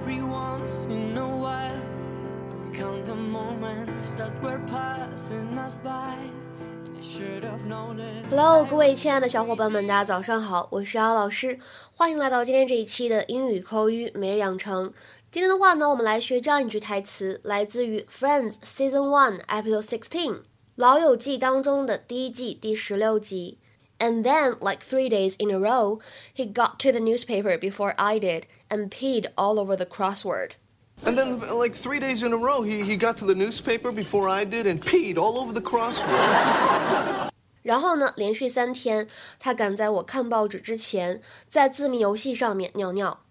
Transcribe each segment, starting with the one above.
Every once in a while, I recount the moments that were passing us by. and I should have known it. Hello，各位亲爱的小伙伴们，大家早上好，我是姚老师，欢迎来到今天这一期的英语口语每日养成。今天的话呢，我们来学这样一句台词，来自于《Friends Season One Episode Sixteen》老友记当中的第一季第十六集。And then, like three days in a row, he got to the newspaper before I did and peed all over the crossword. And then, like three days in a row, he, he got to the newspaper before I did and peed all over the crossword. 然后呢，连续三天，他赶在我看报纸之前，在字谜游戏上面尿尿。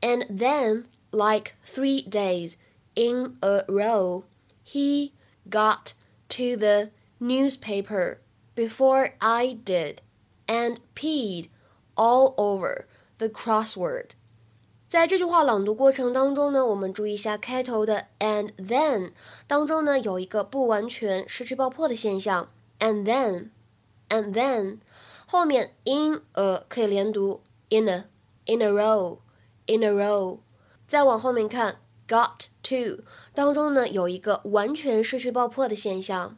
And then, like three days in a row, he got to the newspaper before I did and peed all over the crossword. 在这句话朗读过程当中呢，我们注意一下开头的 and then 当中呢有一个不完全失去爆破的现象，and then and then 后面 in a 可以连读 in a in a row in a row，再往后面看 got to 当中呢有一个完全失去爆破的现象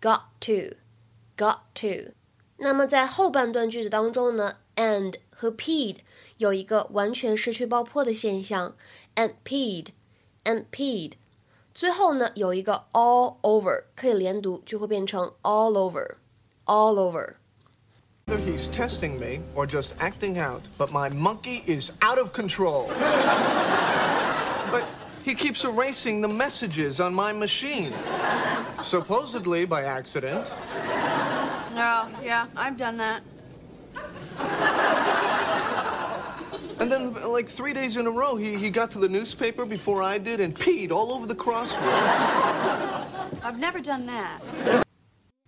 ，got to got to。那么在后半段句子当中呢，and 和 peed 有一个完全失去爆破的现象，and peed and peed。最后呢有一个 all over 可以连读，就会变成 all over all over。 Whether he's testing me or just acting out, but my monkey is out of control. but he keeps erasing the messages on my machine. Supposedly by accident. Oh, yeah, I've done that. And then, like three days in a row, he, he got to the newspaper before I did and peed all over the crossword. I've never done that.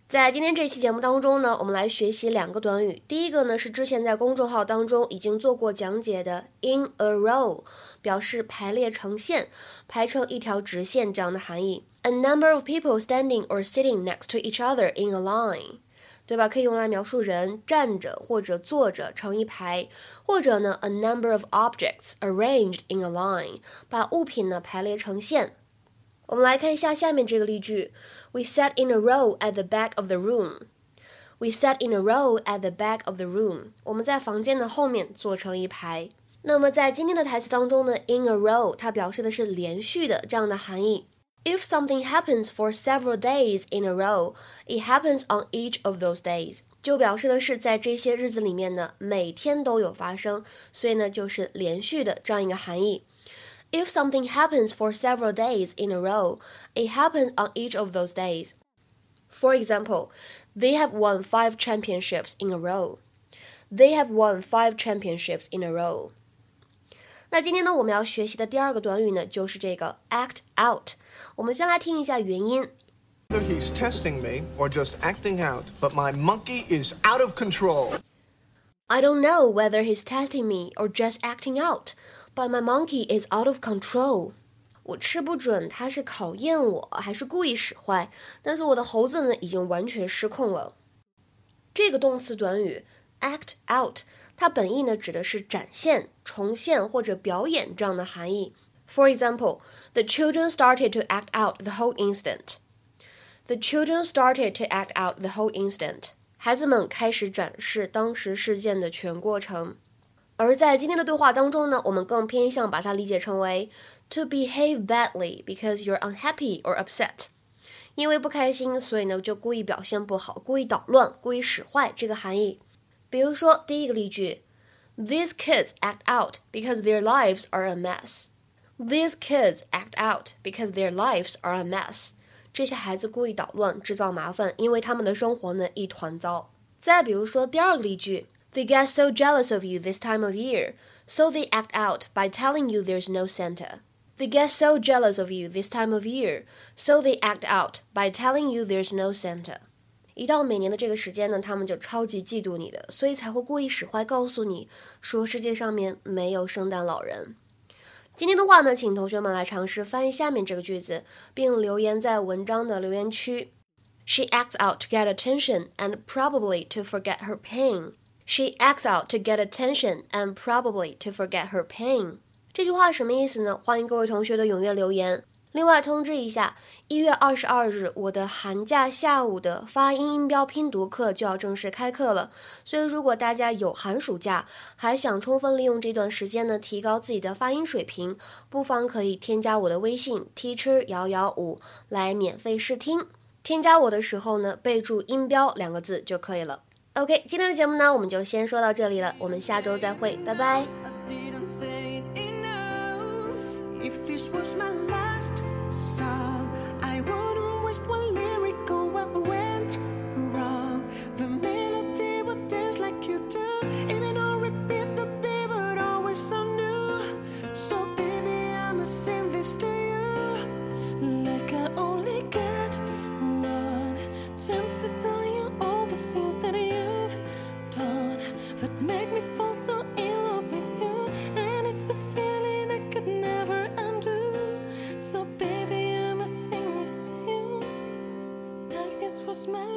在今天这期节目当中呢，我们来学习两个短语。第一个呢是之前在公众号当中已经做过讲解的 in a row，表示排列成线、排成一条直线这样的含义。A number of people standing or sitting next to each other in a line， 对吧？可以用来描述人站着或者坐着成一排，或者呢 a number of objects arranged in a line，把物品呢排列成线。我们来看一下下面这个例句：We sat in a row at the back of the room. We sat in a row at the back of the room. 我们在房间的后面坐成一排。那么在今天的台词当中呢，in a row 它表示的是连续的这样的含义。If something happens for several days in a row, it happens on each of those days. 就表示的是在这些日子里面呢，每天都有发生，所以呢就是连续的这样一个含义。If something happens for several days in a row, it happens on each of those days. For example, they have won five championships in a row. They have won five championships in a row. 那今天呢，我们要学习的第二个短语呢，就是这个 act out。 我们先来听一下原音。Whether he's testing me or just acting out, but my monkey is out of control. I don't know whether he's testing me or just acting out, but my monkey is out of control. 我吃不准他是考验我还是故意使坏，但是我的猴子呢已经完全失控了。这个动词短语 act out，它本意呢指的是展现、重现或者表演这样的含义。For example, the children started to act out the whole instant. The children started to act out the whole instant. 孩子们开始展示当时事件的全过程。而在今天的对话当中呢，我们更偏向把它理解成为 to behave badly because you're unhappy or upset，因为不开心，所以呢就故意表现不好，故意捣乱，故意使坏这个含义。比如说第一个例句，These kids act out because their lives are a mess. These kids act out because their lives are a mess. 这些孩子故意捣乱，制造麻烦，因为他们的生活呢一团糟。再比如说第二个例句，They get so jealous of you this time of year, so they act out by telling you there's no Santa. They get so jealous of you this time of year, so they act out by telling you there's no Santa. 一到每年的这个时间呢，他们就超级嫉妒你的，所以才会故意使坏，告诉你说世界上面没有圣诞老人。 今天的话呢，请同学们来尝试翻译下面这个句子，并留言在文章的留言区。She acts out to get attention and probably to forget her pain. She acts out to get attention and probably to forget her pain. 这句话什么意思呢？欢迎各位同学的踊跃留言。 另外通知一下，一月二十二日，我的寒假下午的发音音标拼读课就要正式开课了。所以，如果大家有寒暑假，还想充分利用这段时间呢，提高自己的发音水平，不妨可以添加我的微信 teacher 幺幺五来免费试听。添加我的时候呢，备注“音标”两个字就可以了。OK，今天的节目呢，我们就先说到这里了，我们下周再会，拜拜。If this was my life was my last song.